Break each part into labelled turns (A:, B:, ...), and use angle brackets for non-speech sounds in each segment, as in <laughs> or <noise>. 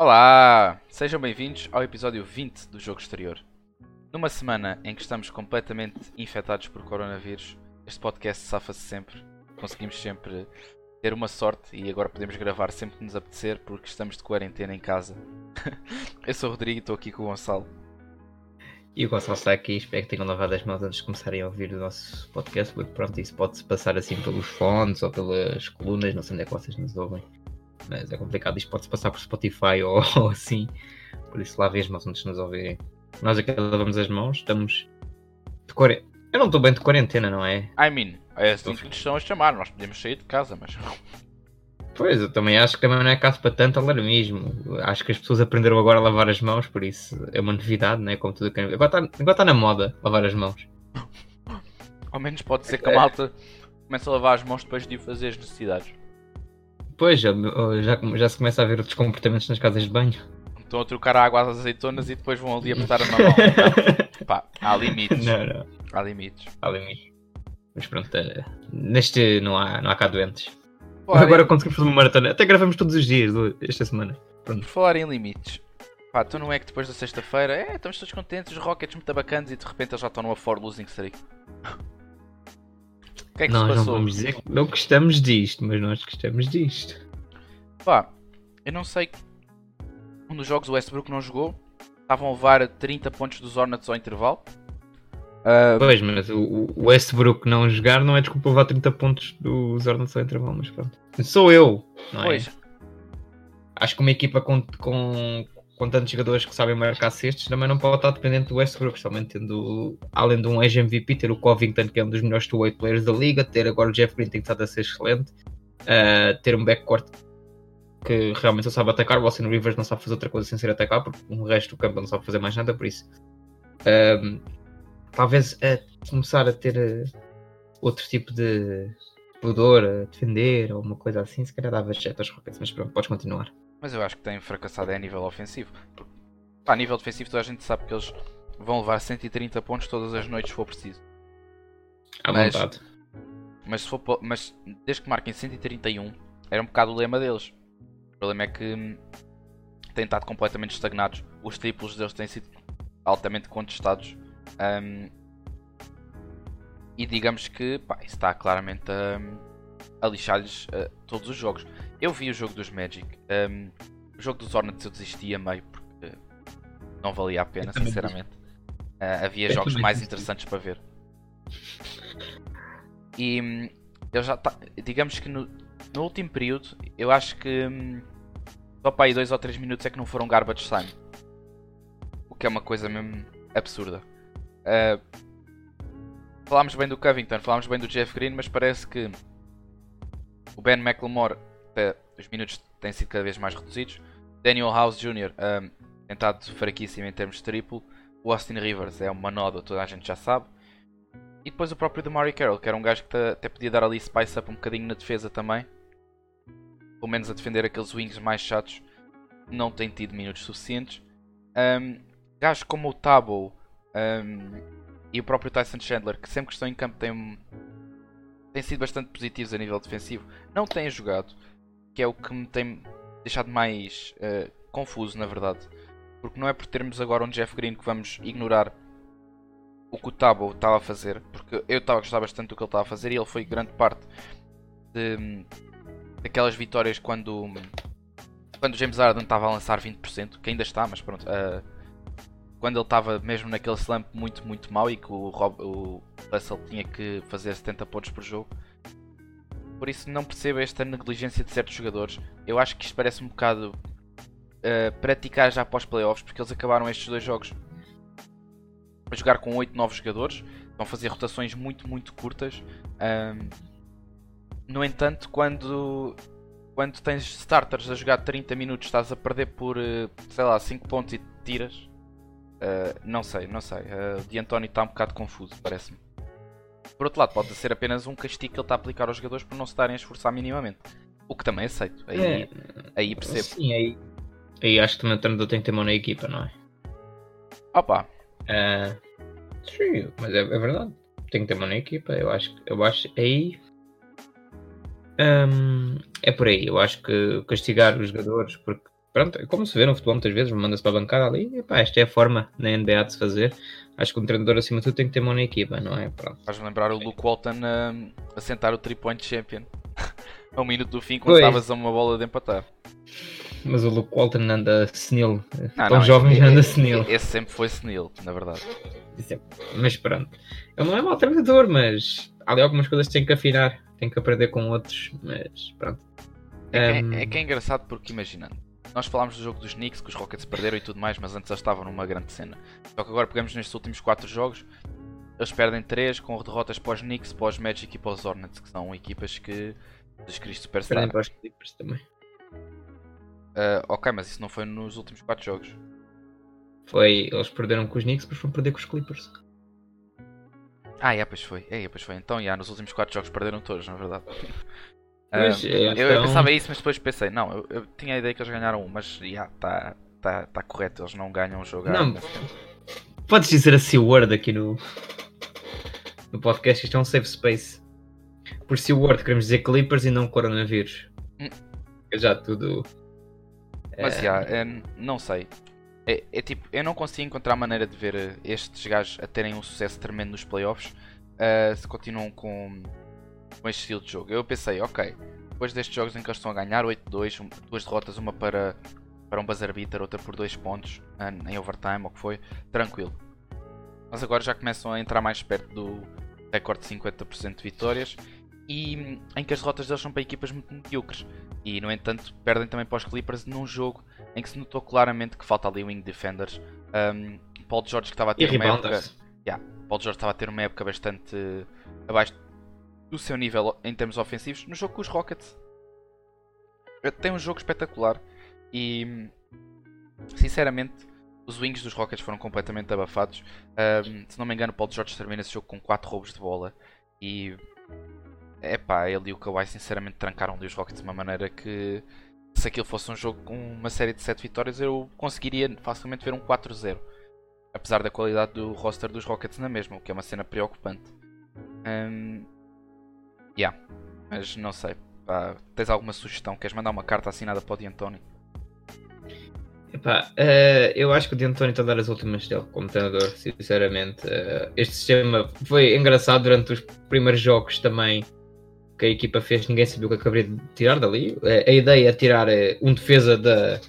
A: Olá! Sejam bem-vindos ao episódio 20 do Jogo Exterior. Numa semana em que estamos completamente infectados por coronavírus, este podcast safa-se sempre. Conseguimos sempre ter uma sorte e agora podemos gravar sempre que nos apetecer porque estamos de quarentena em casa. <laughs> Eu sou o Rodrigo e estou aqui com o Gonçalo.
B: E o Gonçalo está aqui, espero que tenham lavado as mãos antes de começarem a ouvir o nosso podcast, porque pronto, isso pode-se passar assim pelos fones ou pelas colunas, não sei onde é que vocês nos ouvem. Mas é complicado, isto pode-se passar por Spotify ou, <laughs> ou assim. Por isso lavem as mãos antes de nos ouvirem. Nós aqui lavamos as mãos, estamos de quarentena. Eu não estou bem de quarentena, não é?
A: I mean, é assim que nos estão a chamar, nós podemos sair de casa, mas
B: Pois, eu também acho que também não é caso para tanto alarmismo. Acho que as pessoas aprenderam agora a lavar as mãos, por isso é uma novidade, não é? Como tudo que... Agora está agora tá na moda lavar as mãos.
A: ao menos pode ser que a malta comece a lavar as mãos depois de fazer as necessidades.
B: Pois, já, já, já se começa a ver outros comportamentos nas casas de banho.
A: Estão a trocar a água às azeitonas e depois vão ali apertar a mão. <laughs> Pá, há limites.
B: Não, não.
A: Há limites.
B: Há limites. Mas pronto, eh, neste não há, não há cá doentes.
A: Falar
B: Agora
A: em-
B: conseguimos fazer uma maratona. Até gravamos todos os dias esta semana.
A: Por falar em limites, pá, tu não é que depois da sexta-feira, é, estamos todos contentes, os Rockets muito bacanas e de repente eles já estão numa for losing streak. O que é que
B: nós
A: se
B: não
A: passou?
B: vamos dizer que não gostamos disto, mas nós gostamos disto.
A: Pá, eu não sei. Um dos jogos o Westbrook não jogou. Estavam a levar 30 pontos dos Hornets ao intervalo. Ah,
B: Pois, mas o, o Westbrook não jogar não é desculpa levar 30 pontos dos Hornets ao intervalo, mas pronto. Sou eu, não é?
A: pois,
B: Acho que uma equipa com, com, com tantos jogadores que sabem marcar cestos também não pode estar dependente do Westbrook, especialmente tendo, além de um ex-MVP, ter o Covington, que é um dos melhores two-way players da liga, ter agora o Jeff Green, tem estado a ser excelente, uh, ter um backcourt que realmente só sabe atacar, o Austin Rivers não sabe fazer outra coisa sem ser atacar, porque o resto do campo não sabe fazer mais nada, por isso. um, talvez uh, começar a ter uh, outro tipo de pudor a defender ou uma coisa assim, se calhar dava jeito aos Rockets, mas pronto, podes continuar.
A: Mas eu acho que tem fracassado é a nível ofensivo. A nível defensivo toda a gente sabe que eles vão levar 130 pontos todas as noites se for preciso.
B: À
A: Mas-
B: vontade.
A: Mas, se for, mas desde que marquem 131, era um bocado o lema deles. O problema é que hum, têm estado completamente estagnados. Os triplos deles têm sido altamente contestados. Hum, e digamos que pá, isso está claramente a, a lixar-lhes uh, todos os jogos. Eu vi o jogo dos Magic. hum, o jogo dos Hornets eu desisti a meio porque não valia a pena, sinceramente. Uh, havia jogos mais interessantes para ver. E hum, eu já tá, digamos que no, no último período eu acho que hum, só para aí 2 ou 3 minutos é que não foram garbage time. O que é uma coisa mesmo absurda. Ah, falámos bem do Covington, falámos bem do Jeff Green, mas parece que o Ben McLemore os minutos têm sido cada vez mais reduzidos. Daniel House Jr. tem estado fraquíssimo em termos de triplo. O Austin Rivers é uma noda, toda a gente já sabe. E depois o próprio Demary Carroll, que era um gajo que até podia dar ali spice up um bocadinho na defesa também. Pelo menos a defender aqueles wings mais chatos. Não tem tido minutos suficientes. Um, gajos como o Tabo um, e o próprio Tyson Chandler, que sempre que estão em campo têm, um- têm sido bastante positivos a nível defensivo, não têm jogado. Que é o que me tem deixado mais uh, confuso, na verdade. Porque não é por termos agora um Jeff Green que vamos ignorar o que o Tabo estava a fazer, porque eu estava a gostar bastante do que ele estava a fazer e ele foi grande parte de, daquelas vitórias quando, quando James Harden estava a lançar 20%, que ainda está, mas pronto. ah, quando ele estava mesmo naquele slump muito, muito mau e que o, Rob, o Russell tinha que fazer 70 pontos por jogo. Por isso não percebo esta negligência de certos jogadores. Eu acho que isto parece um bocado ah, praticar já após playoffs, porque eles acabaram estes dois jogos a jogar com 8, 9 jogadores, vão fazer rotações muito, muito curtas. Ahm, no entanto, quando, quando tens starters a jogar 30 minutos, estás a perder por, eh, sei lá, 5 pontos e tiras. ah, não sei, não sei. Ah, o de António está um bocado confuso, parece-me. Por outro lado, pode ser apenas um castigo que ele está a aplicar aos jogadores por não se estarem a esforçar minimamente. O que também aceito. Aí,
B: É,
A: aí percebo.
B: Sim, aí, aí acho que também o treinador tem que ter mão na equipa, não é?
A: Opa,
B: Ah, sim, mas é, é verdade. Tem que ter mão na equipa. Eu acho, que- eu acho aí. Ahm, é por aí. Eu acho que castigar os jogadores porque pronto, como se vê no futebol muitas vezes, manda-se para a bancada ali, e pá, esta é a forma na NBA de se fazer. Acho que um treinador acima de tudo tem que ter mão na equipa, não é?
A: Faz-me lembrar o Luke Walton uh, a sentar o 3-point champion <laughs> a um minuto do fim quando estavas a uma bola de empatar.
B: Mas o Luke Walton anda senil. Não, Tão jovem já anda senil.
A: Esse sempre foi senil, na verdade.
B: Mas pronto. Ele não é mau treinador, mas há ali algumas coisas que tem que afinar. Tem que aprender com outros, mas pronto.
A: É, um... é, é que é engraçado porque imaginando. Nós falámos do jogo dos Knicks, que os Rockets perderam e tudo mais, mas antes eles estavam numa grande cena. Só que agora pegamos nestes últimos 4 jogos, eles perdem 3 com derrotas para os Knicks, para os Magic e para os Hornets, que são equipas que Jesus Cristo Superstar.
B: Perdem para os Clippers também.
A: Uh, ok, mas isso não foi nos últimos 4 jogos.
B: Foi, eles perderam com os Knicks, depois foram perder com os Clippers.
A: Ah, é, pois foi. É, pois foi. Então, já, nos últimos 4 jogos perderam todos, na verdade.
B: Pois,
A: uh, eu, eu, pensava isso, mas depois pensei, não, eu, eu, tinha a ideia que eles ganharam um, mas já, está tá, tá correto, eles não ganham o jogo.
B: Não, podes dizer a C-word aqui no, no podcast, isto é um safe space. Por C-word queremos dizer Clippers e não coronavírus. Hum. É já tudo.
A: Mas já, é, não sei. É, é, tipo, eu não consigo encontrar maneira de ver eh, estes gajos a terem um sucesso tremendo nos playoffs uh, se continuam com, com este estilo de jogo. Eu pensei, ok, depois destes jogos em que eles estão a ganhar 8-2, duas derrotas, uma para, para um buzzer beater, outra por 2 pontos em overtime, ou o que foi, tranquilo. Mas agora já começam a entrar mais perto do recorde de 50% de vitórias e em que as derrotas deles são para equipas muito medíocres. E no entanto perdem também para os Clippers num jogo em que se notou claramente que falta ali wing defenders. Um, Paul George que estava a ter uma época. Yeah, Paul George estava a ter uma época bastante abaixo do seu nível em termos ofensivos no jogo com os Rockets. Tem um jogo espetacular e sinceramente os wings dos Rockets foram completamente abafados. Um, se não me engano, Paul George termina esse jogo com 4 roubos de bola e é pá, ele e o Kawhi sinceramente trancaram ali os Rockets de uma maneira que se aquilo fosse um jogo com uma série de 7 vitórias eu conseguiria facilmente ver um 4-0. Apesar da qualidade do roster dos Rockets na mesma, o que é uma cena preocupante. Um, yeah, mas não sei. Pá, tens alguma sugestão? Queres mandar uma carta assinada para o D'Antoni?
B: Epá, uh, eu acho que o D'Antoni está a dar as últimas dele como treinador, sinceramente. Uh, este sistema foi engraçado durante os primeiros jogos também que a equipa fez, ninguém sabia o que acabaria de tirar dali. A, ideia é tirar um defesa da,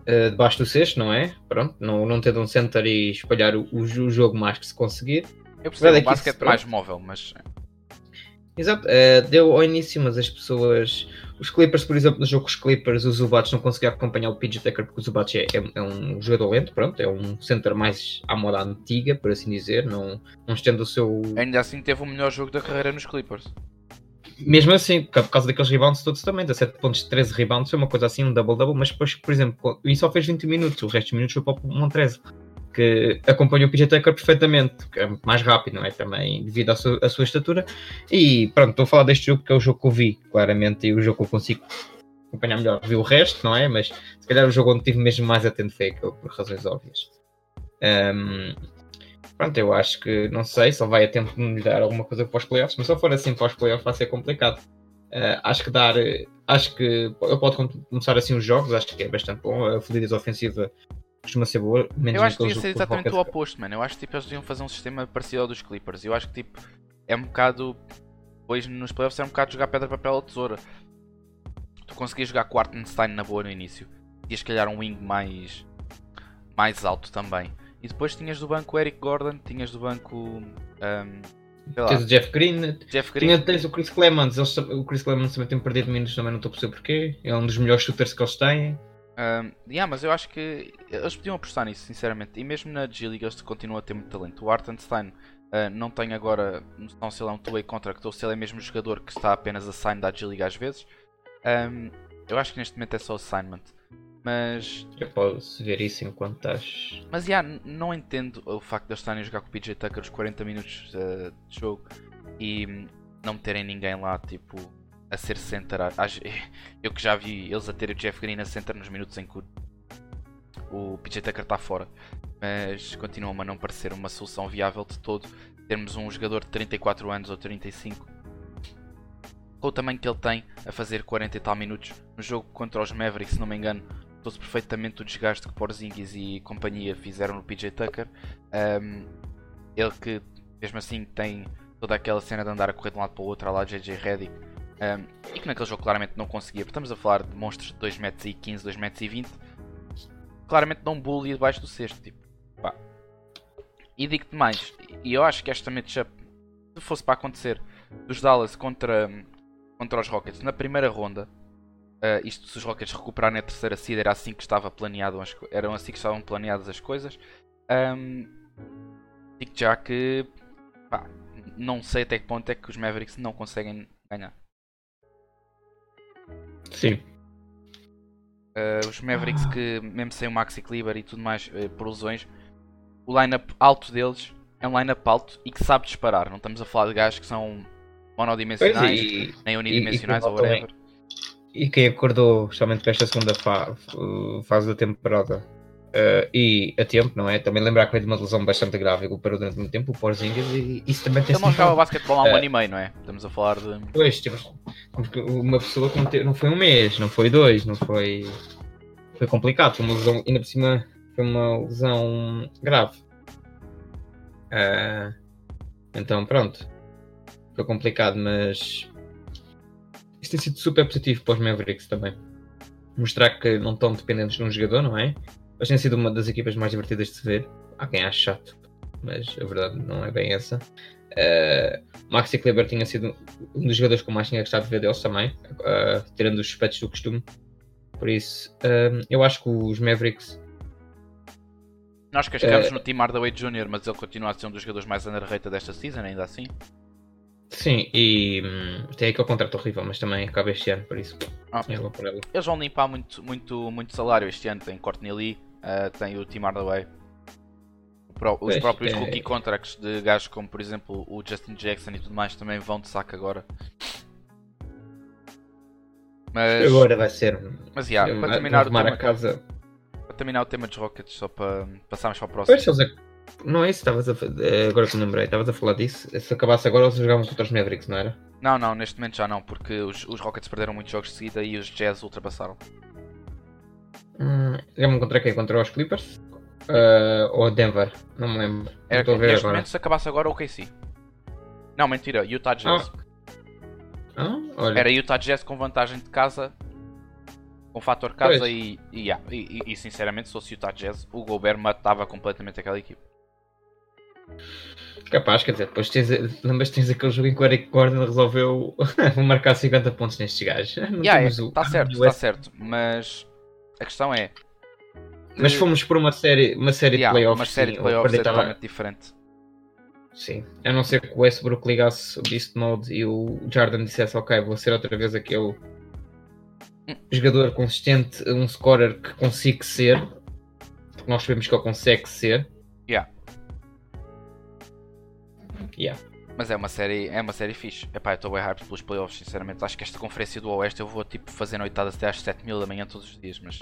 B: uh, debaixo do cesto, não é? Pronto, não, não ter um center e espalhar o, o, jogo mais que se conseguir.
A: Eu percebo o basquete mais móvel, mas.
B: Exato, uh, deu ao início, mas as pessoas. Os Clippers, por exemplo, no jogo com os Clippers, os Zubats não conseguiam acompanhar o PJ Tucker porque o Zubats é, é, é, um jogador lento, pronto, é um center mais à moda antiga, por assim dizer, não, não estende o seu.
A: Ainda assim teve o melhor jogo da carreira nos Clippers
B: mesmo assim, por causa daqueles rebounds todos também, 17 pontos, 13 rebounds, foi uma coisa assim, um double-double, mas depois, por exemplo, e só fez 20 minutos, o resto dos minutos foi para o Montreze, que acompanhou o PJ Tucker perfeitamente, que é muito mais rápido, não é? Também devido à sua, à sua estatura. E pronto, estou a falar deste jogo que é o jogo que eu vi, claramente, e o jogo que eu consigo acompanhar melhor. Vi o resto, não é? Mas se calhar o jogo onde tive mesmo mais atento foi aquele, por razões óbvias. Um, pronto, eu acho que não sei, só vai a tempo de melhorar alguma coisa para os playoffs, mas se for assim para os playoffs vai ser complicado. Uh, acho que dar, acho que ele pode começar assim os jogos, acho que é bastante bom. A fluidez ofensiva costuma ser boa.
A: eu acho que devia ser exatamente o oposto, mano. Eu acho que tipo, eles deviam fazer um sistema parecido ao dos Clippers. Eu acho que tipo, é um bocado. Hoje nos playoffs é um bocado jogar pedra, papel ou tesoura. Tu conseguias jogar com Artenstein na boa no início. E se calhar um wing mais, mais alto também. E depois tinhas do banco Eric Gordon, tinhas do banco. Um,
B: Tens o Jeff Green, Jeff Green. Tinha, tens o Chris Clemens, eles, o Chris Clemens também tem perdido minutos, também não estou a perceber porquê. É um dos melhores shooters que eles têm.
A: Um, yeah, mas eu acho que eles podiam apostar nisso, sinceramente. E mesmo na G-League eles continuam a ter muito talento. O Artenstein uh, não tem agora noção se ele é um two-way contract ou se ele é mesmo jogador que está apenas a sign da G-League às vezes. Um, eu acho que neste momento é só assignment. Mas.
B: Eu posso ver isso enquanto estás.
A: Mas já, yeah, não entendo o facto de eles estarem a jogar com o PJ Tucker os 40 minutos uh, de jogo e não terem ninguém lá, tipo, a ser center. Eu que já vi eles a ter o Jeff Green a center nos minutos em que o, PJ Tucker está fora, mas continua a não parecer uma solução viável de todo. Termos um jogador de 34 anos ou 35 com o tamanho que ele tem a fazer 40 e tal minutos no jogo contra os Mavericks, se não me engano, notou-se perfeitamente o desgaste que Porzingis e companhia fizeram no PJ Tucker. Um, ele que, mesmo assim, tem toda aquela cena de andar a correr de um lado para o outro, de JJ Redick, um, e que naquele jogo claramente não conseguia. Estamos a falar de monstros de 2,15m, 2,20m, claramente não bully debaixo do cesto. Tipo, pá. E digo-te mais, e eu acho que esta matchup, se fosse para acontecer, dos Dallas contra, contra os Rockets na primeira ronda, uh, isto se os Rockets recuperarem a terceira seed, era assim que estava planeado, eram assim que estavam planeadas as coisas. Um, digo já que pá, não sei até que ponto é que os Mavericks não conseguem ganhar.
B: Sim.
A: Uh, os Mavericks que, mesmo sem o Maxi Kleber e tudo mais, uh, por lesões, o lineup alto deles é um lineup alto e que sabe disparar. Não estamos a falar de gajos que são monodimensionais, e, nem unidimensionais e, ou whatever.
B: E quem acordou, justamente para esta segunda fa fase da temporada, Uh, e a tempo, não é? Também lembrar que veio de uma lesão bastante grave e parou durante muito tempo, o Porzingis, e isso também tem
A: Ele não jogava basquetebol há um uh, ano e meio, não é? Estamos a falar de.
B: Pois, tipo, uma pessoa que não, te... não foi um mês, não foi dois, não foi. Foi complicado, foi uma lesão, ainda por cima, foi uma lesão grave. Uh, então, pronto. Foi complicado, mas. Isto tem sido super positivo para os Mavericks também. Mostrar que não estão dependentes de um jogador, não é? Mas tem sido uma das equipas mais divertidas de se ver. Há quem ache chato, mas a verdade não é bem essa. Uh, Maxi Kleber tinha sido um dos jogadores que eu mais tinha gostado de ver deles também, uh, tirando os suspeitos do costume. Por isso, uh, eu acho que os Mavericks.
A: Nós cascamos no Team Hardaway Jr., mas ele continua a ser um dos jogadores mais underrated desta season, ainda assim.
B: Sim, e hum, tem aquele contrato horrível, mas também acaba este ano, por isso. Ah, por
A: Eles vão limpar muito, muito, muito salário este ano. Tem Courtney Lee, uh, tem o Tim Hardaway. Os pois, próprios é... rookie contracts de gajos como, por exemplo, o Justin Jackson e tudo mais também vão de saco agora.
B: Mas... Agora vai ser.
A: Mas yeah, para terminar o tema. Casa... Para terminar o tema dos Rockets, só para passarmos para o próximo.
B: Pois, eles não é isso, estavas a eh, agora que me lembrei, estavas a falar disso. Se acabasse agora, eles jogavam contra os Mavericks, não era?
A: Não, não, neste momento já não, porque os, os Rockets perderam muitos jogos de seguida e os Jazz ultrapassaram.
B: Hum, Jogavam contra quem? Contra os Clippers? Uh, ou Denver? Não me lembro.
A: Era, não neste agora. momento, se acabasse agora, o KC. Não, mentira, Utah Jazz.
B: Ah. Ah,
A: era Utah Jazz com vantagem de casa com fator casa e, e, yeah, e, e, sinceramente se fosse Utah Jazz o Gobert matava completamente aquela equipe
B: Capaz, quer dizer, depois tens, lembras tens aquele jogo em que o Eric Gordon resolveu <laughs> marcar 50 pontos nestes gajos.
A: Está yeah, é, o... Tá certo, <laughs> está certo, mas a questão é.
B: Mas fomos por uma série, uma série yeah, de playoffs.
A: Uma série de playoffs é totalmente diferente.
B: Sim, a não ser que o Westbrook ligasse o Beast Mode e o Jordan dissesse: Ok, vou ser outra vez aquele hum. jogador consistente, um scorer que consigo ser, porque nós sabemos que ele consegue ser.
A: Yeah.
B: Yeah.
A: Mas é uma série, é uma série fixe. Epá, eu estou bem hyped pelos playoffs, sinceramente. Acho que esta conferência do Oeste eu vou tipo fazer noitadas até às 7 mil da manhã todos os dias, mas.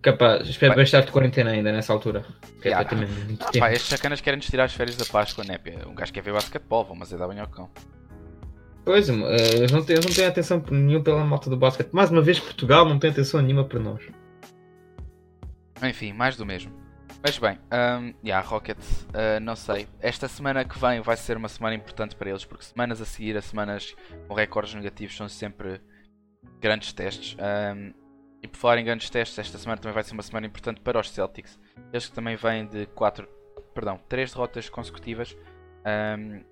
B: Capaz, espero que estar de quarentena ainda nessa altura. Que
A: yeah. é muito ah, pá, estes sacanas querem nos tirar as férias da Páscoa, né? Um gajo quer ver basquetebol, vão mas é dar bem ao cão.
B: Pois, uh, eles, não têm, eles não têm atenção nenhuma pela malta do basquete. Mais uma vez, Portugal não tem atenção nenhuma por nós.
A: Enfim, mais do mesmo. Mas bem, um, yeah, Rockets, uh, não sei. Esta semana que vem vai ser uma semana importante para eles, porque semanas a seguir, as semanas com recordes negativos, são sempre grandes testes. Um, e por falar em grandes testes, esta semana também vai ser uma semana importante para os Celtics. Eles que também vêm de 4, perdão, 3 derrotas consecutivas. Um,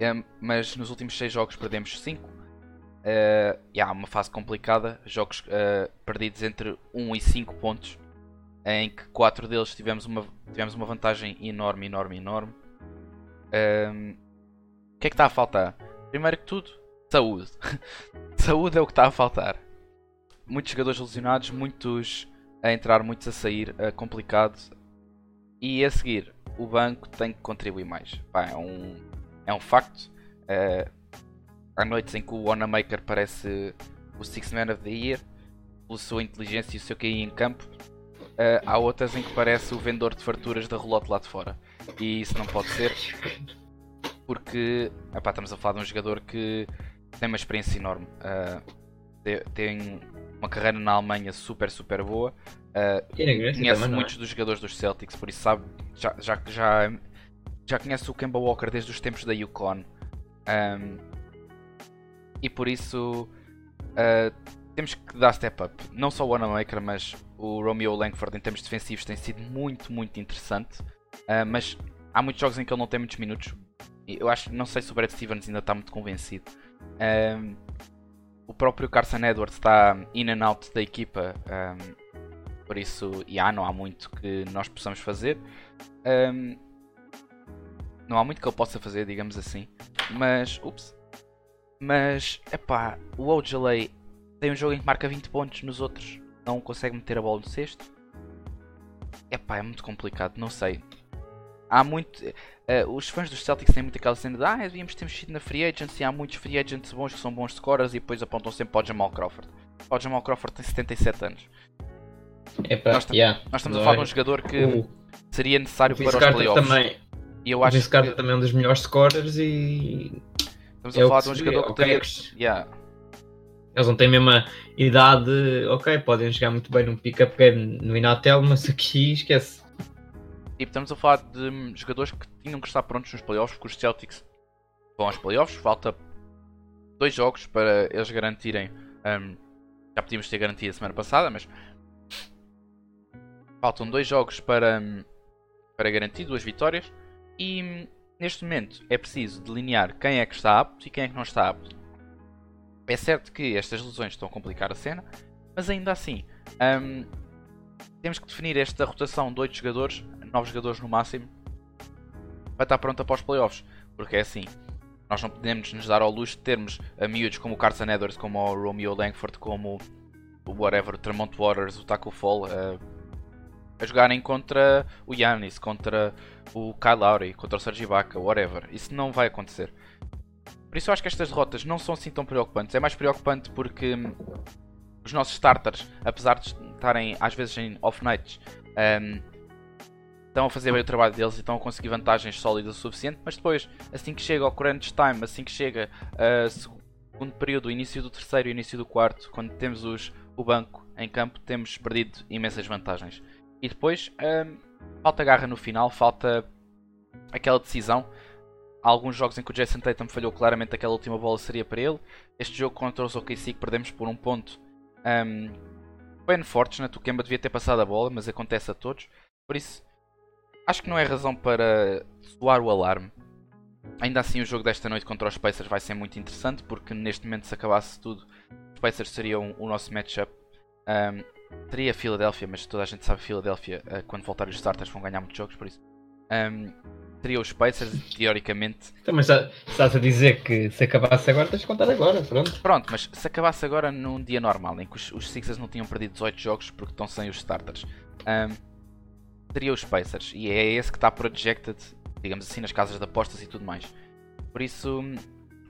A: é, mas nos últimos 6 jogos perdemos 5. Uh, yeah, uma fase complicada, jogos uh, perdidos entre 1 e 5 pontos em que quatro deles tivemos uma, tivemos uma vantagem enorme, enorme, enorme. Um, o que é que está a faltar? Primeiro que tudo, saúde. <laughs> saúde é o que está a faltar. Muitos jogadores lesionados, muitos a entrar, muitos a sair, uh, complicado. E a seguir, o banco tem que contribuir mais. Pá, é, um, é um facto. Uh, há noites em que o Wanamaker parece o Six Man of the Year, pela sua inteligência e o seu QI em campo Uh, há outras em que parece o vendedor de farturas da relote lá de fora. E isso não pode ser. Porque epá, estamos a falar de um jogador que tem uma experiência enorme. Uh, tem uma carreira na Alemanha super, super boa. Uh, conhece
B: também, não é?
A: muitos dos jogadores dos Celtics, por isso sabe, já, já, já, já conhece o Kemba Walker desde os tempos da Yukon. Um, e por isso uh, temos que dar step up. Não só o Wanamaker, mas o Romeo Langford em termos defensivos tem sido muito, muito interessante. Uh, mas há muitos jogos em que ele não tem muitos minutos. E Eu acho, não sei se o Brad Stevens ainda está muito convencido. Um, o próprio Carson Edwards está in and out da equipa. um, por isso, já não há muito que nós possamos fazer. Um, não há muito que ele possa fazer, digamos assim. Mas, ups. Mas, epá, o Ojalay tem um jogo em que marca 20 pontos, nos outros não consegue meter a bola no cesto. Epá, é muito complicado, não sei. Há muito. eh, os fãs dos Celtics têm muito aquela cena de ah, devíamos ter mexido na free agency. Há muitos free agents bons que são bons scorers e depois apontam sempre para o Jamal Crawford. O Jamal Crawford tem 77 anos.
B: Epá,
A: Nós
B: yeah.
A: Nós estamos a falar de um jogador que
B: O
A: seria necessário para os playoffs.
B: também.
A: E eu
B: O
A: acho
B: Vince Carter
A: que
B: também é um dos melhores scorers e
A: estamos
B: é
A: a
B: o
A: falar
B: que
A: de um jogador que
B: ok,
A: teria. Yeah.
B: Eles não têm a mesma idade, ok, podem jogar muito bem num pick-up no Inatel, mas aqui esquece.
A: Tipo, estamos a falar de jogadores que tinham que estar prontos nos playoffs, porque os Celtics vão aos playoffs, falta dois jogos para eles garantirem. hum, já podíamos ter garantido a semana passada, mas faltam dois jogos para, hum, para garantir duas vitórias. E hum, neste momento é preciso delinear quem é que está apto e quem é que não está apto. É certo que estas lesões estão a complicar a cena, mas ainda assim hum, temos que definir esta rotação de 8 jogadores, 9 jogadores no máximo, para estar pronta para os playoffs. Porque é assim, nós não podemos nos dar ao luxo de termos a miúdos como o Carson Edwards, como o Romeo Langford, como o whatever, o Tremont Waters, o Taco Fall, a, a jogarem contra o Giannis, contra o Kyle Lowry, contra o Serge Ibaka, whatever. Isso não vai acontecer. Por isso eu acho que estas derrotas não são assim tão preocupantes. É mais preocupante porque hum, os nossos starters, apesar de estarem às vezes em off nights, hum, estão a fazer bem o trabalho deles e estão a conseguir vantagens sólidas o suficiente, mas depois, assim que chega ao crunch time, assim que chega a segundo período, início do terceiro início do quarto, quando temos os, o banco em campo, temos perdido imensas vantagens. E depois, hum, falta garra no final, falta aquela decisão. Há alguns jogos em que o Jason Tatum falhou claramente aquela última bola seria para ele. Este jogo contra os OKC que perdemos por um ponto um, foi unfortunate. O Kemba devia ter passado a bola, mas acontece a todos. Por isso, acho que não é razão para soar o alarme. Ainda assim, o jogo desta noite contra os Pacers vai ser muito interessante, porque neste momento, se acabasse tudo, os Pacers seriam o nosso matchup. Um, teria Filadélfia, mas toda a gente sabe que Filadélfia, uh, quando voltar os starters, vão ganhar muitos jogos, por isso. Um, teria os Pacers, teoricamente.
B: Então, mas já- estás a dizer que se acabasse agora, tens de contar agora, pronto.
A: Pronto, mas se acabasse agora num dia normal, em que os, os Sixers não tinham perdido 18 jogos porque estão sem os starters, um, teria os Pacers. E é esse que está projected, digamos assim, nas casas de apostas e tudo mais. Por isso, hum,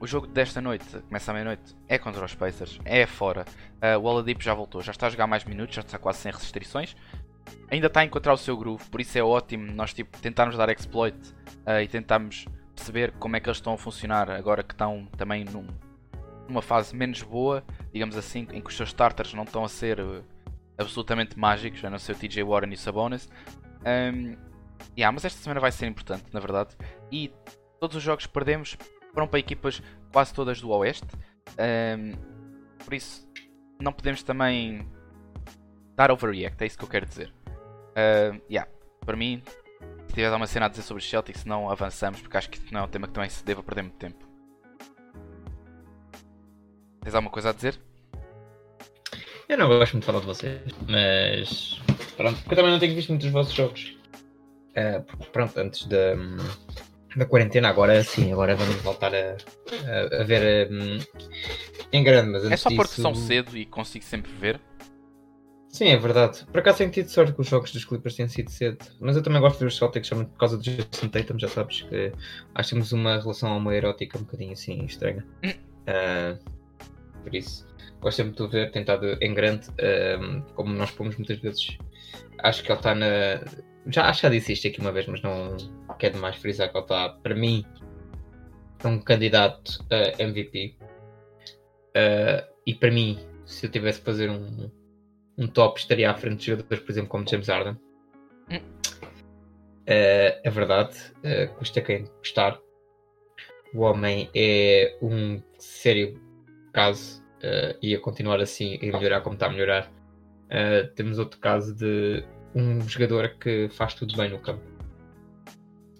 A: o jogo desta noite, começa à meia-noite, é contra os Pacers, é fora. Uh, o Oladipo já voltou, já está a jogar mais minutos, já está quase sem restrições. Ainda está a encontrar o seu groove, por isso é ótimo nós tipo, tentarmos dar exploit uh, e tentarmos perceber como é que eles estão a funcionar agora que estão também num, numa fase menos boa, digamos assim, em que os seus starters não estão a ser uh, absolutamente mágicos, a não ser o TJ Warren e o Sabonis. Um, yeah, mas esta semana vai ser importante, na verdade. E todos os jogos que perdemos foram para equipas quase todas do Oeste. Um, por isso, não podemos também dar overreact, é isso que eu quero dizer. Uh, yeah, para mim, se tiver uma cena a dizer sobre Celtics, não avançamos, porque acho que não é um tema que também se deva perder muito tempo. Tens alguma coisa a dizer?
B: Eu não gosto muito de falar de vocês, mas pronto, porque eu também não tenho visto muitos vossos jogos. Porque, pronto, antes da, da quarentena, agora sim, agora vamos voltar a, a, a ver hum, em grande, mas antes
A: É só porque
B: disso-
A: são cedo e consigo sempre ver.
B: Sim, é verdade. Por acaso tenho tido sorte que os jogos dos Clippers têm sido cedo. Mas eu também gosto de ver os Celtics somente por causa do Jason Tatum, já sabes que acho que temos uma relação homoerótica um bocadinho assim estranha. Ah, por isso, gosto sempre de o ver tentado em grande, ah, como nós pomos muitas vezes. Acho que ele está na. Já, acho que já disse isto aqui uma vez, mas não quero mais frisar que ele está, para mim, um candidato a MVP. Ah, e para mim, se eu tivesse que fazer um, um top, estaria à frente de jogadores, por exemplo, como James Harden.
A: Hum.
B: Uh, é verdade, uh, custa quem custar. O homem é um sério caso uh, e a continuar assim e melhorar como está a melhorar. Temos outro caso de um jogador que faz tudo bem no campo.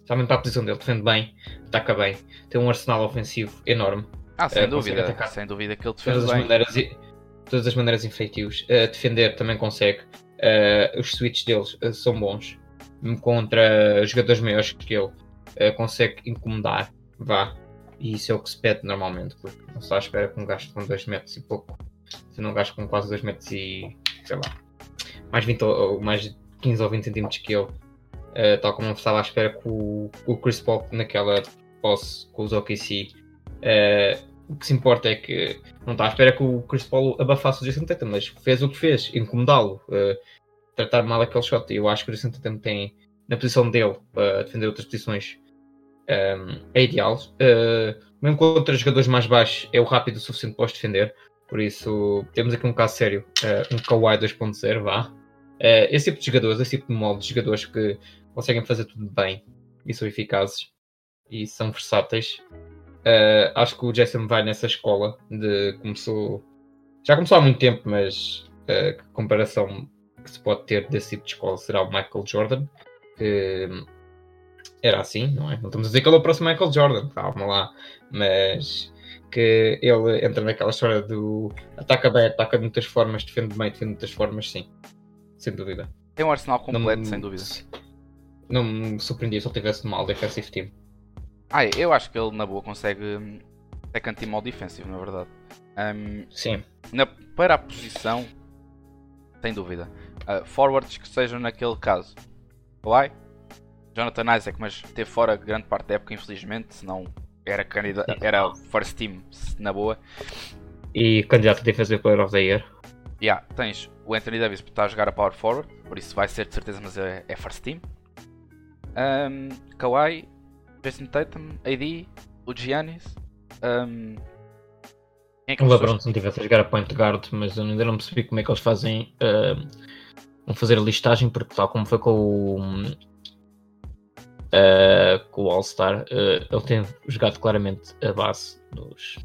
B: Somente para a posição dele, defende bem, ataca bem, tem um arsenal ofensivo enorme.
A: Ah, sem dúvida,
B: atacar.
A: sem dúvida que ele
B: De
A: defende
B: todas as
A: bem.
B: maneiras, todas as maneiras infeitios. Uh, defender também consegue. Uh, os switches deles uh, são bons. Contra jogadores maiores que ele, uh, consegue incomodar. Vá. E isso é o que se pede normalmente, porque não se está à espera que um gajo com 2 metros e pouco. Se não um gajo com quase 2 metros e. sei lá. Mais, 20 ou, mais 15 ou 20 centímetros que uh, tal como não estava à espera que o, o Chris Paul naquela posse com os OKC. O que se importa é que não está à espera que o Chris Paul abafasse o Jason Tatum, mas fez o que fez, incomodá-lo, uh, tratar mal aquele shot. E eu acho que o Jason Tatum tem, na posição dele, para defender outras posições, um, é ideal. Uh, mesmo contra jogadores mais baixos, é o rápido o suficiente para os defender. Por isso, temos aqui um caso sério, uh, um Kawhi 2.0, vá. Uh, esse tipo de jogadores, esse tipo de molde de jogadores que conseguem fazer tudo bem e são eficazes e são versáteis. Uh, acho que o Jason vai nessa escola de começou já começou há muito tempo, mas uh, que comparação que se pode ter desse tipo de escola será o Michael Jordan, que era assim, não é? Não estamos a dizer que ele é o próximo Michael Jordan, calma lá, mas que ele entra naquela história do ataca bem, ataca de muitas formas, defende bem, defende de muitas formas, sim, sem dúvida.
A: Tem um arsenal completo,
B: me-
A: sem dúvida.
B: Não me surpreendia se ele tivesse mal defensive team.
A: Ah, eu acho que ele na boa consegue hum, second team all defensive, na verdade. Hum,
B: Sim,
A: na- para a posição, sem dúvida. Ah, forwards que sejam naquele caso. Kawhi, Jonathan Isaac, mas teve fora grande parte da época, infelizmente, senão era, candida- era first team na boa.
B: e candidato a Defensive Player of the Year.
A: Yeah, tens o Anthony Davis que está a jogar a power forward, por isso vai ser de certeza, mas é, é first team. Um, Kawhi, Jason Tatum, AD, o Giannis. Um, é
B: O LeBron se não tivesse a jogar a point guard, mas eu ainda não percebi como é que eles fazem. ah, vão fazer a listagem, porque tal como foi com o. ah, com o All-Star, ah, ele tem jogado claramente a base dos,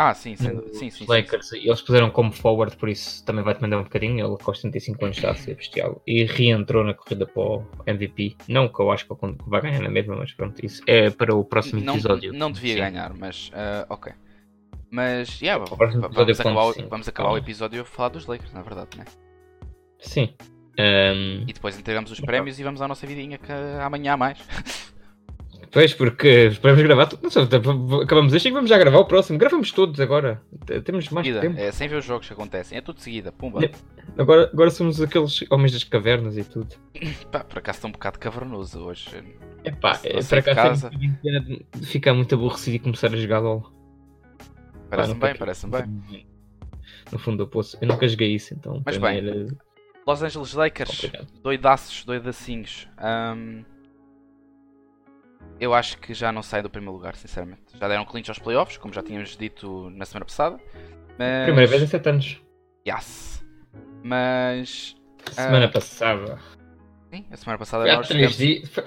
A: Ah, sim, sim,
B: dos
A: sim, sim, sim, sim.
B: Lakers e eles puseram como forward, por isso também vai depender um bocadinho. Ele com os 35 anos está a ser bestial e reentrou na corrida para o MVP. Não que eu acho que vai ganhar na mesma, mas pronto, isso é para o próximo
A: Não,
B: episódio.
A: não devia
B: Sim.
A: ganhar, mas ah, ok. Mas, yeah, vamos acabar, o-
B: sim.
A: vamos acabar o episódio a falar dos Lakers, na verdade, né?
B: Sim. Ahm,
A: E depois entregamos os prémios e vamos à nossa vidinha que amanhã há mais. <laughs>
B: Pois, porque esperamos gravar. tudo. Não sei, acabamos este e vamos já gravar o próximo. Gravamos todos agora. Temos mais
A: Seguida,
B: tempo.
A: é sem ver os jogos que acontecem, é tudo de seguida, pumba.
B: É. Agora, agora somos aqueles homens das cavernas e tudo. <coughs>
A: Pá, por acaso está um bocado cavernoso hoje.
B: Epá,
A: Não
B: é, para cá
A: casa.
B: ficar muito aborrecido e começar a jogar LOL.
A: Parece-me
B: Pá,
A: bem, parece-me bem.
B: No fundo do poço. Eu nunca joguei isso, então.
A: Mas bem.
B: era
A: Los Angeles Lakers,
B: complicado.
A: doidaços, doidacinhos. Ahm, eu acho que já não saem do primeiro lugar, sinceramente. Já deram clinch aos playoffs, como já tínhamos dito na semana passada. Mas...
B: Primeira vez em 7 anos.
A: Yes. Mas.
B: Semana
A: Ah.
B: passada.
A: Sim, a semana passada
B: Foi há
A: nós
B: 3
A: tivemos-
B: dias. Foi,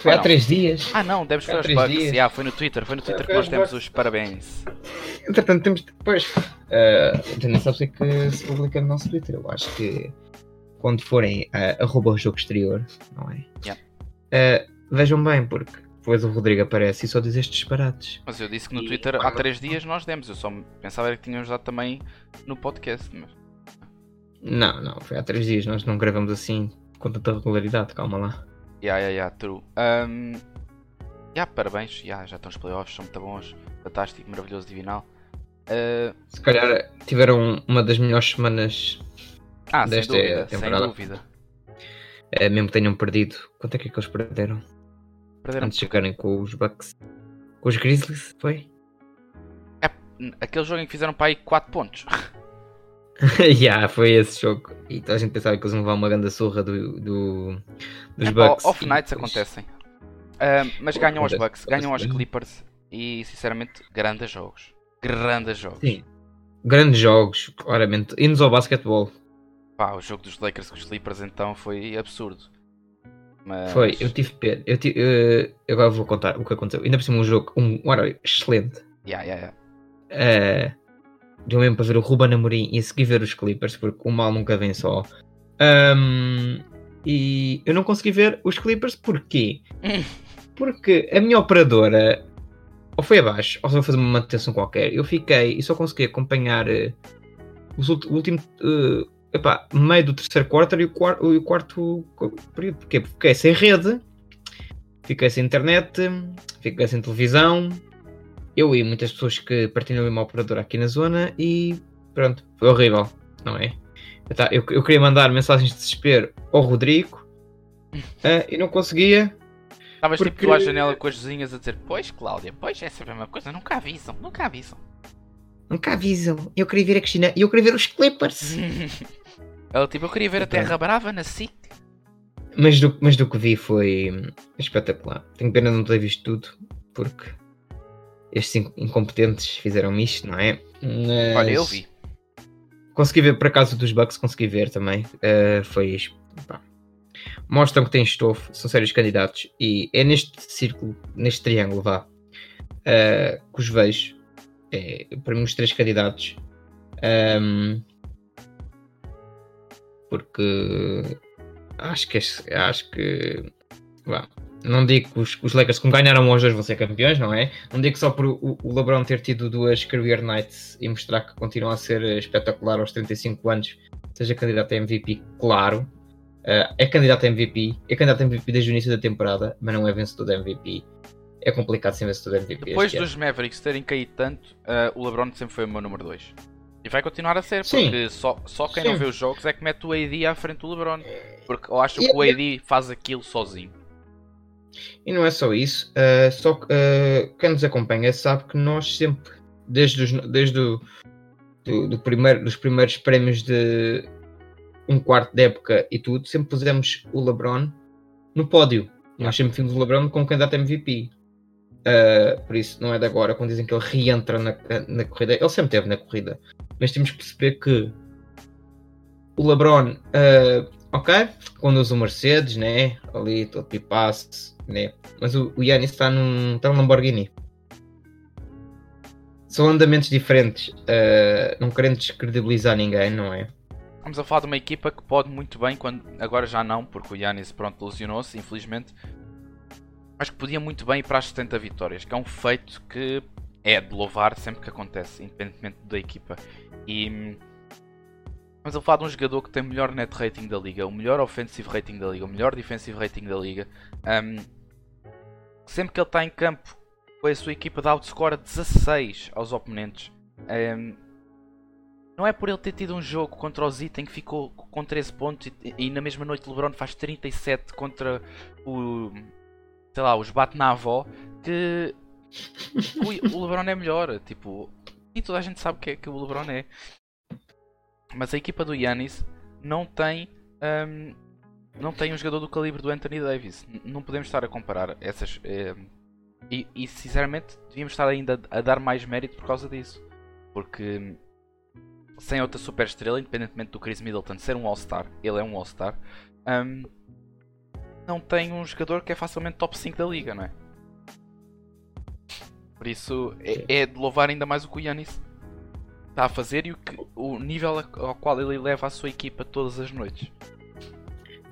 B: foi
A: Ah,
B: há
A: não.
B: 3 dias.
A: Ah não, demos foi aos
B: dias.
A: Yeah, foi no Twitter, foi no Twitter que nós demos
B: bugs.
A: os parabéns.
B: Entretanto, temos depois. Uh, já nem sabes o que é que se publica no nosso Twitter. Eu acho que quando forem uh, arroba o jogo exterior, não é?
A: Yeah.
B: Uh, vejam bem, porque depois o Rodrigo aparece e só diz estes disparates.
A: Mas eu disse que no
B: E
A: Twitter há 3 dias nós demos. Eu só pensava que tínhamos dado também no podcast. Mas...
B: Não, não, foi há 3 dias. Nós não gravamos assim com tanta regularidade. Calma lá.
A: Yeah, yeah, yeah, true. Um, yeah, parabéns, yeah, já estão os playoffs, são muito bons. Fantástico, maravilhoso, divinal. Uh,
B: Se calhar tiveram uma das melhores semanas,
A: ah, sem
B: Desta
A: dúvida, sem
B: temporada.
A: dúvida.
B: uh, mesmo que tenham perdido. Quanto é que, é que eles perderam?
A: Perderam
B: Antes de chegarem com os Bucks. Com os Grizzlies, foi? <laughs>
A: aquele jogo em que fizeram para aí 4 pontos.
B: yeah, foi esse jogo. E toda a gente pensava que eles iam levar uma grande surra do, do- dos
A: Epá,
B: Bucks.
A: off nights
B: depois-
A: acontecem. Um, mas ganham aos
B: Acontece,
A: Bucks, ganham aos
B: acontece.
A: Clippers e sinceramente, grandes jogos. Grandes jogos.
B: Sim. grandes jogos, claramente. Indo ao basquetebol.
A: Pá, o jogo dos Lakers com os Clippers então foi absurdo. Mas...
B: Foi, eu tive pena. Eu tive, uh, agora vou contar o que aconteceu. Ainda por cima um jogo, um, um horário excelente.
A: Yeah, yeah,
B: yeah. Uh, deu mesmo para ver o Ruben Amorim e a seguir ver os Clippers, porque o mal nunca vem só. Um, e eu não consegui ver os Clippers, porquê? <laughs> porque a minha operadora ou foi abaixo, ou foi fazer uma manutenção qualquer. Eu fiquei e só consegui acompanhar uh, os o último uh, epá, meio do terceiro quarto e o, quarto, o quarto período. Porquê? Porque fiquei sem rede, fiquei sem internet, fiquei sem televisão. Eu e muitas pessoas que partilham uma operadora aqui na zona e pronto, foi horrível, não é? Eu, eu queria mandar mensagens de desespero ao Rodrigo uh, <laughs> e não conseguia
A: Estavas Porque... tipo à janela com as vizinhas a dizer Pois Cláudia, pois é sempre a mesma coisa, nunca avisam, nunca avisam.
B: Nunca avisam. Eu queria ver a Cristina e eu queria ver os Clippers. <laughs>
A: Ela tipo, eu queria ver a Terra Brava na SIC.
B: Mas do, mas do que vi foi espetacular. Tenho pena de não ter visto tudo, porque estes incompetentes fizeram isto, não é?
A: Mas... Olha, eu vi.
B: Consegui ver por acaso dos Bucks, consegui ver também. Uh, foi pá, mostram que têm estofo, são sérios candidatos e é neste círculo, neste triângulo, vá, uh, que os vejo. É, para mim, os três candidatos. Um, porque acho que acho que vá, não digo que os, os Lakers como ganharam hoje vão ser campeões, não é? Não digo só por o, o LeBron ter tido duas career nights e mostrar que continua a ser espetacular aos 35 anos, seja candidato a MVP, claro, Uh, é candidato a MVP, é candidato a MVP desde o início da temporada, mas não é vencedor da MVP. É complicado ser vencedor da MVP.
A: Depois dos ano. Mavericks terem caído tanto, uh, o LeBron sempre foi o meu número 2. E vai continuar a ser, Sim. porque só, só quem Sim. não vê os jogos é que mete o AD à frente do LeBron. Porque eu acho e que o AD faz aquilo sozinho.
B: E não é só isso, uh, só que quem nos acompanha sabe que nós sempre, desde, os, desde o, do, do primeiro, dos primeiros prémios de um quarto de época e tudo, sempre pusemos o LeBron no pódio. Nós sempre vimos o LeBron como candidato MVP. Uh, por isso, não é de agora, quando dizem que ele reentra na, na corrida. Ele sempre esteve na corrida. Mas temos que perceber que o LeBron, uh, ok, usa o Mercedes, né? Ali, todo pipasse, né? Mas o, o Yannis está num, está num Lamborghini. São andamentos diferentes, uh, não querendo descredibilizar ninguém, não é?
A: Estamos a falar de uma equipa que pode muito bem, quando agora já não, porque o Yannis pronto lesionou-se, infelizmente. Mas que podia muito bem ir para as 70 vitórias, que é um feito que é de louvar sempre que acontece, independentemente da equipa. E Estamos a falar de um jogador que tem o melhor net rating da liga, o melhor offensive rating da liga, o melhor defensive rating da liga. Um, sempre que ele está em campo, a sua equipa dá outscore 16 aos oponentes. Um, não é por ele ter tido um jogo contra o Zita que ficou com 13 pontos e, e, na mesma noite LeBron faz 37 contra o. sei lá, os bate na avó que o, o LeBron é melhor. Tipo, e toda a gente sabe que, é, que o LeBron é. Mas a equipa do Yanis não tem. Um, não tem um jogador do calibre do Anthony Davis. N não podemos estar a comparar essas. Um, e, e sinceramente devíamos estar ainda a dar mais mérito por causa disso. Porque sem outra super estrela, independentemente do Chris Middleton ser um All-Star, ele é um All-Star, um, não tem um jogador que é facilmente top 5 da liga, não é? Por isso é, é de louvar ainda mais o que o Yanis está a fazer e o, que, o nível ao qual ele leva a sua equipa todas as noites.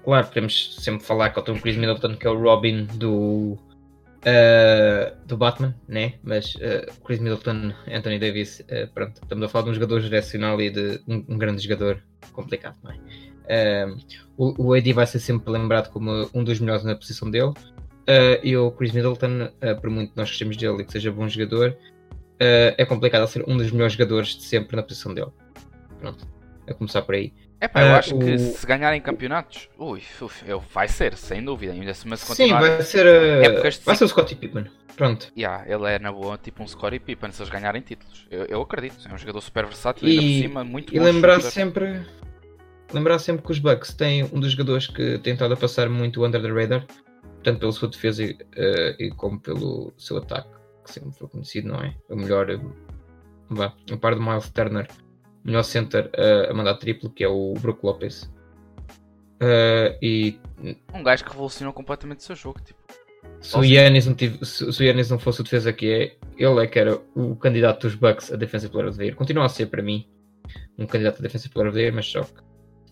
B: Claro, podemos sempre falar que ele tem o Chris Middleton, que é o Robin do uh, do Batman, né? Mas uh, Chris Middleton, Anthony Davis, uh, pronto, estamos a falar de um jogador geracional e de um, um grande jogador complicado, não é? o, o AD vai ser sempre lembrado como um dos melhores na posição dele. E o Chris Middleton, por muito que nós gostemos dele e que seja bom jogador, é complicado ser um dos melhores jogadores de sempre na posição dele. Pronto, a começar por aí.
A: É pá, eu uh, acho o... que se ganharem campeonatos, ui, uf, eu, vai ser, sem dúvida. Ainda se
B: mas Sim, vai ser, uh, vai ser o Scottie Pippen. Pronto.
A: Yeah, ele é na boa tipo um Scottie Pippen se eles ganharem títulos. Eu, eu acredito, é um jogador super versátil e, ainda por cima muito
B: E lembrar sempre, lembrar sempre que os Bucks têm um dos jogadores que tem estado a passar muito under the radar, tanto pela sua defesa uh, e como pelo seu ataque, que sempre foi conhecido, não é? O melhor vá, a par do Miles Turner, melhor center uh, a mandar triplo, que é o Brook Lopez. Uh, e
A: um gajo que revolucionou completamente o seu jogo. Tipo.
B: Se o, Yannis não tive, se, não fosse o defesa que é, ele é que era o candidato dos Bucks a Defensive Player of the Year. Continua a ser para mim um candidato a Defensive Player of the Year, mas só que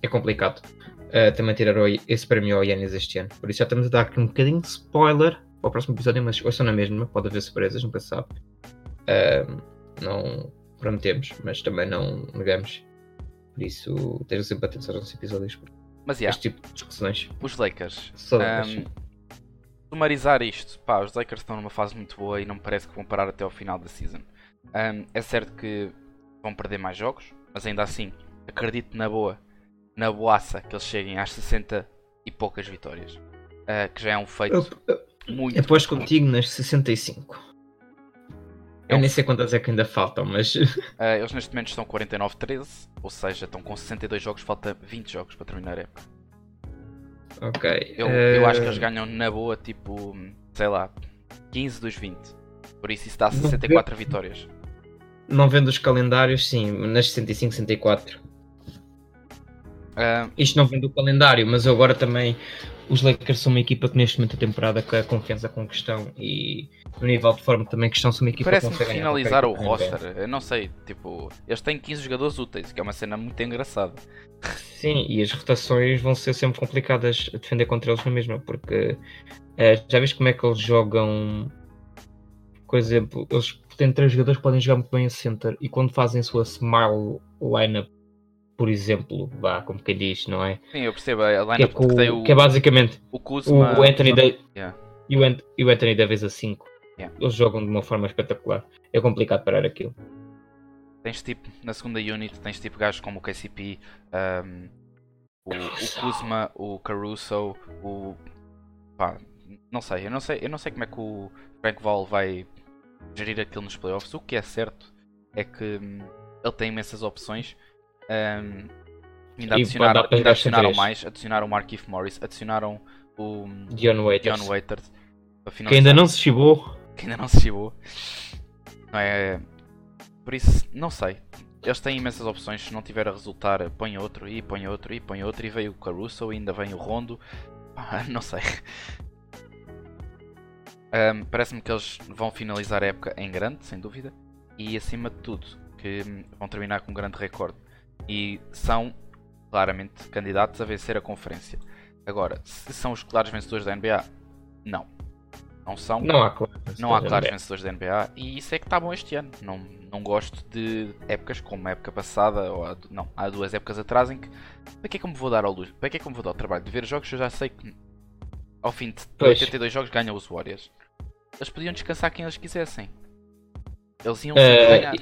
B: é complicado uh, também tirar esse prémio ao Yannis este ano. Por isso já estamos a dar aqui um bocadinho de spoiler para o próximo episódio, mas hoje são na mesma, pode haver surpresas, nunca se sabe. Uh, não prometemos, mas também não negamos. Por isso, estejam sempre atentos aos nossos episódios.
A: Mas yeah,
B: este tipo de discussões.
A: Os Lakers. Um, sumarizar isto, pá, os Lakers estão numa fase muito boa e não me parece que vão parar até ao final da season. Um, é certo que vão perder mais jogos, mas ainda assim acredito na boa, na boaça que eles cheguem às 60 e poucas vitórias. Uh, que já é um feito eu, eu, muito.
B: Depois contigo nas 65. Eu é nem sei quantas é que ainda faltam, mas. Uh,
A: eles neste momento estão 49-13, ou seja, estão com 62 jogos, falta 20 jogos para terminar a época.
B: Ok.
A: Eu, uh... eu acho que eles ganham na boa, tipo, sei lá, 15 dos 20. Por isso isso dá 64 não vitórias.
B: Não vendo os calendários, sim, nas 65, 64. Uh... Isto não vendo o calendário, mas eu agora também. Os Lakers são uma equipa que neste momento da temporada com a confiança com questão e no nível de forma também que estão uma equipa
A: Parece-me finalizar o roster. Eu não sei, tipo, eles têm 15 jogadores úteis, que é uma cena muito engraçada.
B: Sim, e as rotações vão ser sempre complicadas a defender contra eles na mesma, porque é, já vês como é que eles jogam. Por exemplo, eles têm três jogadores que podem jogar muito bem a center e quando fazem a sua smile lineup, por exemplo, vá, como quem diz, não é?
A: Sim, eu percebo a lineup que, é,
B: que, tem o, que é basicamente
A: o, Kuzma,
B: o Anthony Davis yeah. e, o Anthony Davis a 5 Yeah. Eles jogam de uma forma espetacular. É complicado parar aquilo.
A: Tens tipo, na segunda unit, tens tipo gajos como o KCP, um, o, o Kuzma, o Caruso, o. Pá, não sei, eu não sei, eu não sei como é que o Frank Val vai gerir aquilo nos playoffs. O que é certo é que hum, ele tem imensas opções. Um, ainda, adicionaram, ainda adicionaram mais, adicionaram o Markif Morris, adicionaram o
B: Dion Waiters,
A: Dion Waiters
B: que ainda não se chibou
A: que ainda não se chegou. Não é? Por isso, não sei. Eles têm imensas opções. Se não tiver a resultar, põe outro e põe outro e põe outro. E veio o Caruso, ainda vem o Rondo. Ah, não sei. Um, Parece-me que eles vão finalizar a época em grande, sem dúvida. E acima de tudo, que vão terminar com um grande recorde. E são claramente candidatos a vencer a conferência. Agora, se são os claros vencedores da NBA, não. Não são.
B: Não há claros,
A: não há claros vencedores da NBA e isso é que está bom este ano. Não, não gosto de épocas como a época passada, ou há, não, há duas épocas atrás em que para que é que eu me vou dar ao luz? Para que é que eu me vou dar ao trabalho de ver jogos? Eu já sei que ao fim de pois. 82 jogos ganham os Warriors. Eles podiam descansar quem eles quisessem. Eles iam uh, ganhar.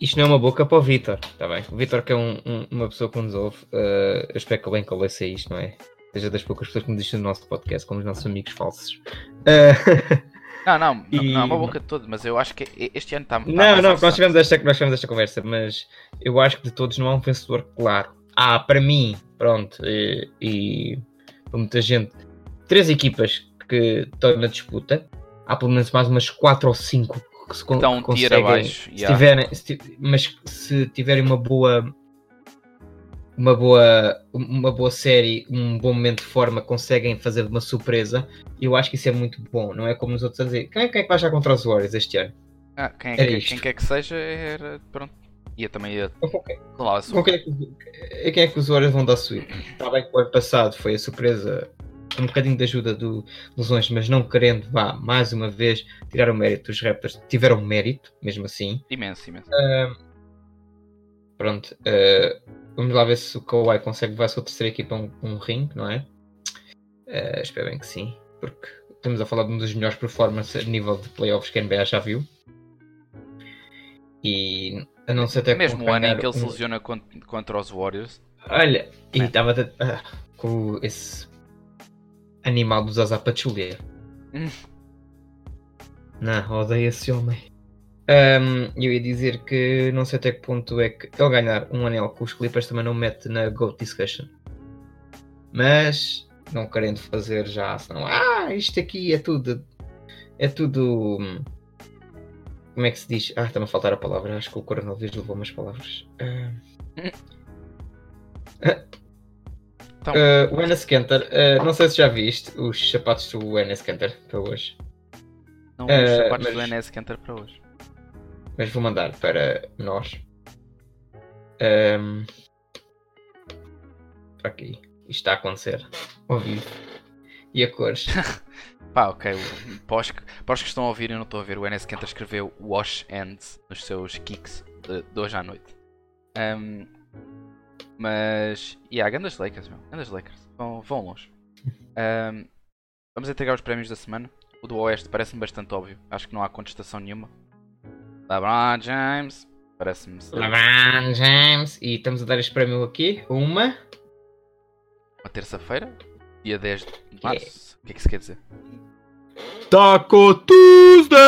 B: Isto não é uma boca para o Vitor, está bem? O Vitor que é um, um, uma pessoa que nos ouve, uh, eu espero que bem que ouça isto, não é? seja das poucas pessoas que me dizem no nosso podcast, como os nossos amigos falsos. <laughs> Uh...
A: Não, não, e... não, é uma boca de todo, mas eu acho que este ano está.
B: Tá não, não, nós tivemos, esta, nós tivemos esta conversa, mas eu acho que de todos não há um vencedor claro. Ah, para mim, pronto, e, e para muita gente, três equipas que estão na disputa, há pelo menos mais umas quatro ou cinco que se
A: então,
B: que conseguem,
A: abaixo,
B: se tiverem, se, mas se tiverem uma boa uma boa, uma boa série, um bom momento de forma, conseguem fazer uma surpresa. Eu acho que isso é muito bom, não é como os outros a dizer. Quem é, quem é que vai jogar contra os Warriors este ano?
A: Ah, quem, é que, quem quer que seja, era. Pronto. Ia também ia.
B: Lá, quem, é que, quem é que os Warriors vão dar suíte? Está bem que o ano passado foi a surpresa, um bocadinho de ajuda do Lesões, mas não querendo, vá, mais uma vez, tirar o mérito. Os Raptors tiveram mérito, mesmo assim.
A: Imenso, imenso.
B: Uh, pronto. Uh, Vamos lá ver se o Kawhi consegue levar a sua terceira equipa a um, um ring, não é? Uh, espero bem que sim, porque estamos a falar de um dos melhores performances a nível de playoffs que a NBA já viu. E a não ser até
A: Mesmo o ano em que ele um... se lesiona contra, contra os Warriors.
B: Olha, e estava ah, com esse animal do Zaza Pachulia. Hum. Não, odeio esse homem. Um, eu ia dizer que não sei até que ponto é que ele ganhar um anel com os Clippers também não mete na GOAT discussion. Mas não querendo fazer já, senão, ah, isto aqui é tudo. É tudo. como é que se diz? Ah, está-me a faltar a palavra. Acho que o coronavírus levou umas palavras. Uh, <laughs>
A: Então.
B: uh, o Enes Kanter, uh, não sei se já viste os sapatos do Enes Kanter para hoje,
A: Não
B: Eh,
A: os sapatos
B: mas-
A: do que entra para hoje.
B: mas vou mandar para nós. Um, para aqui. Isto está a acontecer ao vivo. E a cores. <laughs>
A: Pá, ok. Para os, que, para os que estão a ouvir e não estão a ver, o NS Kenta escreveu Wash Ends nos seus kicks de, de hoje à noite. Ahm, mas. E yeah, grandes Lakers, meu. Grandes Lakers. Vão, vão longe. <laughs> Ahm, vamos entregar os prémios da semana. O do Oeste parece-me bastante óbvio. Acho que não há contestação nenhuma. LeBron James. Parece-me ser
B: LeBron James. E estamos a dar este prémio aqui. Uma.
A: uma terça-feira, dia 10 de março. O que é que isso quer dizer?
B: Taco Tuesday!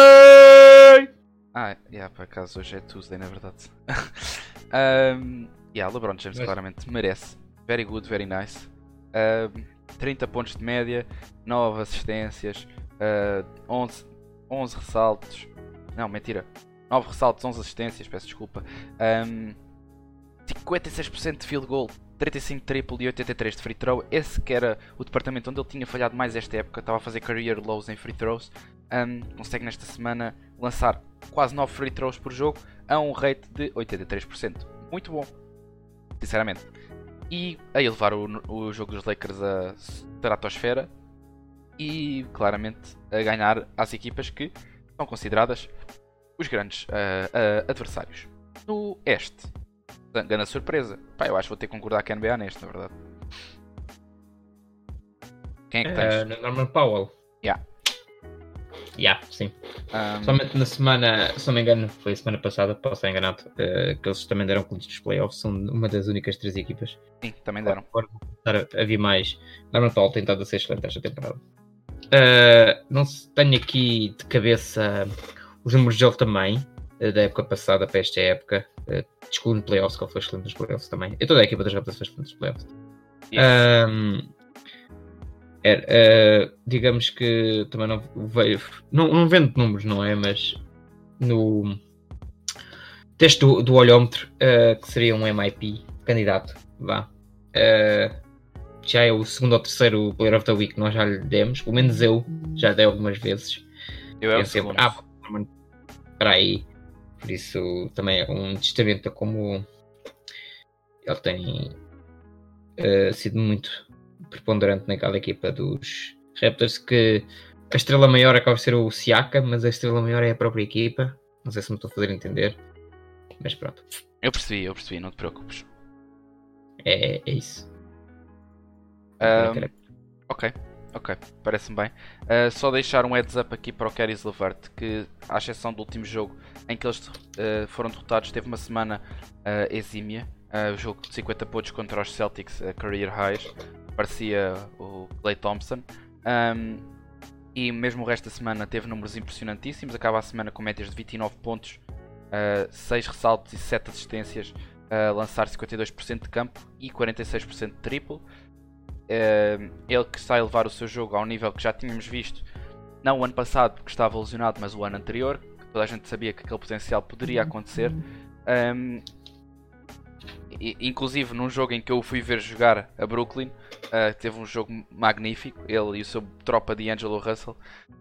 A: Ah, yeah, por acaso hoje é Tuesday, na verdade. <laughs> um, yeah, LeBron James
B: Mas-
A: claramente merece. Very good, very nice. Um, 30 pontos de média, 9 assistências, uh, 11, 11 ressaltos. Não, mentira. 9 ressaltos, 11 assistências, peço desculpa. Um, 56% de field goal, 35 de triple e 83 de free throw. Esse que era o departamento onde ele tinha falhado mais esta época. Estava a fazer career lows em free throws. Um, consegue nesta semana lançar quase 9 free throws por jogo a um rate de 83%. Muito bom, sinceramente. E a elevar o, o jogo dos Lakers a estratosfera e claramente a ganhar às equipas que são consideradas os grandes ah, ah, adversários. No Este, grande surpresa. Pá, eu acho que vou ter que concordar com a NBA neste, na verdade. Quem é que tens?
B: Uh, no Norman Powell.
A: Yeah.
B: Yeah, sim.
A: Um,
B: Somente na semana, se não me engano, foi a semana passada, posso estar enganado, uh, que eles também deram contas dos playoffs, são uma das únicas três equipas.
A: sim, também deram.
B: Agora vou começar a- a vir mais. Norman Powell tem estado a ser excelente esta temporada. Uh, não se tenho aqui de cabeça os números dele também, uh, da época passada para esta época. Uh, excluindo playoffs, que ele foi excelente nos playoffs também. E toda a equipa das Raptors foi excelente nos playoffs.
A: Yes.
B: Um, era, eh, digamos que também não veio. Não, não vendo números, não é? Mas no teste do, do olhómetro, eh, que seria um MIP candidato, vá. eh, já é o segundo ou terceiro Player of the Week que nós já lhe demos, pelo menos eu já dei algumas vezes.
A: eu é
B: sempre, ah, espera aí. Por isso também é um testamento a como ele tem eh, sido muito preponderante naquela equipa dos Raptors que a estrela maior acaba de ser o Siaka, mas a estrela maior é a própria equipa. Não sei se me estou a fazer entender. Mas pronto,
A: Eu percebi, eu percebi, não te preocupes.
B: é, é isso.
A: Ahm, ok, ok, parece-me bem. Ah, só deixar um heads up aqui para o Caris Levert, que à exceção do último jogo em que eles ah, foram derrotados, teve uma semana ah, exímia. O jogo de 50 pontos contra os Celtics, a career highs, parecia o Clay Thompson. Ahm, e mesmo o resto da semana teve números impressionantíssimos. Acaba a semana com médias de 29 pontos, 6 ressaltos e 7 assistências, a lançar 52% de campo e 46% de triplo. Eh, ele que está a elevar o seu jogo ao nível que já tínhamos visto, não o ano passado porque estava lesionado, mas o ano anterior, que toda a gente sabia que aquele potencial poderia acontecer. Um, i- inclusive num jogo em que eu fui ver jogar a Brooklyn, uh, teve um jogo magnífico, ele e o seu tropa de Angelo Russell.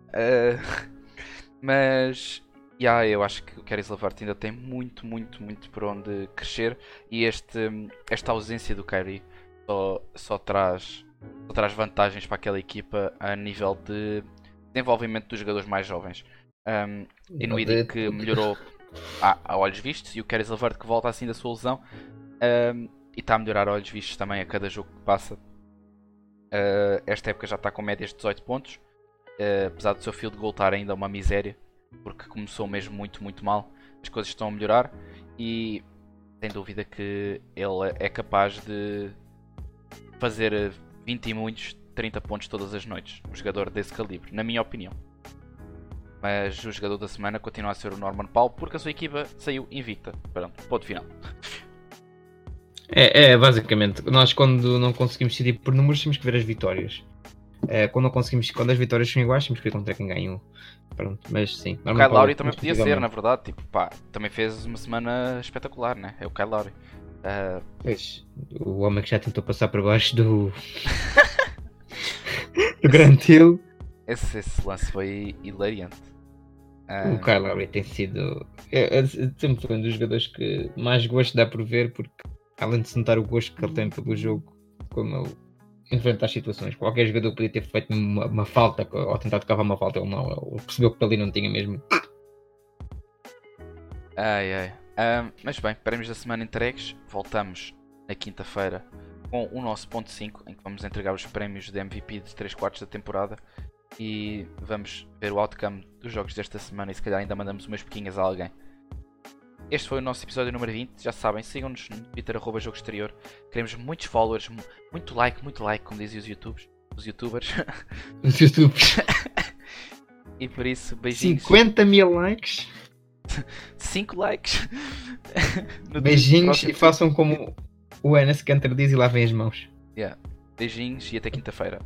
A: Uh, <laughs> mas yeah, eu acho que o Caris LeVert ainda tem muito, muito, muito por onde crescer e este, esta ausência do Kyrie só, só, traz, só traz vantagens para aquela equipa a nível de desenvolvimento dos jogadores mais jovens. Um, e no ID que melhorou a, a olhos vistos e o Caris LeVert que volta assim da sua lesão e está a melhorar olhos vistos também a cada jogo que passa. Uh, esta época já está com médias de 18 pontos, uh, apesar do seu field goal estar ainda uma miséria, porque começou mesmo muito, muito mal. As coisas estão a melhorar e sem dúvida que ele é capaz de fazer uh, 20 e muitos 30 pontos todas as noites. Um jogador desse calibre, na minha opinião. Mas o jogador da semana continua a ser o Norman Powell porque a sua equipa saiu invicta. Pronto, ponto final. <laughs>
B: É, é, basicamente, nós quando não conseguimos decidir por números temos que ver as vitórias. Eh, quando não conseguimos, quando as vitórias são iguais, temos que ir contra quem ganhou. Pronto, mas sim.
A: O Kyle Lowry também podia ser, na verdade. Tipo, pá, também fez uma semana espetacular, né? É o Kyle Lowry. Uh...
B: Pois, o homem que já tentou passar por baixo do. <laughs> do Grand Hill.
A: Esse, esse lance foi hilariante.
B: Uh... O Kyle Lowry tem sido. É, é, sempre foi um dos jogadores que mais gosto dá por ver, porque além de se notar o gosto que ele tem pelo jogo, como ele enfrenta as situações. Qualquer jogador podia ter feito uma, uma falta ou tentado cavar uma falta, ele não. Ele percebeu que ali não tinha mesmo.
A: Ai ai. Um, mas bem, prémios da semana entregues. Voltamos na quinta-feira com o nosso ponto 5, em que vamos entregar os prémios de MVP de 3 quartos da temporada. E vamos ver o outcome dos jogos desta semana e se calhar ainda mandamos umas pequinhas a alguém. Este foi o nosso episódio número 20. Já sabem, sigam-nos no Twitter, arroba Jogo Exterior. Queremos muitos followers, muito like, muito like, como dizem os YouTubes. Os YouTubers. <laughs>
B: Os YouTubers.
A: e por isso, beijinhos.
B: 50 mil likes.
A: 5 likes. <laughs>
B: beijinhos e façam como o Enes Cantor diz e lavem as mãos.
A: Yeah. Beijinhos e até quinta-feira.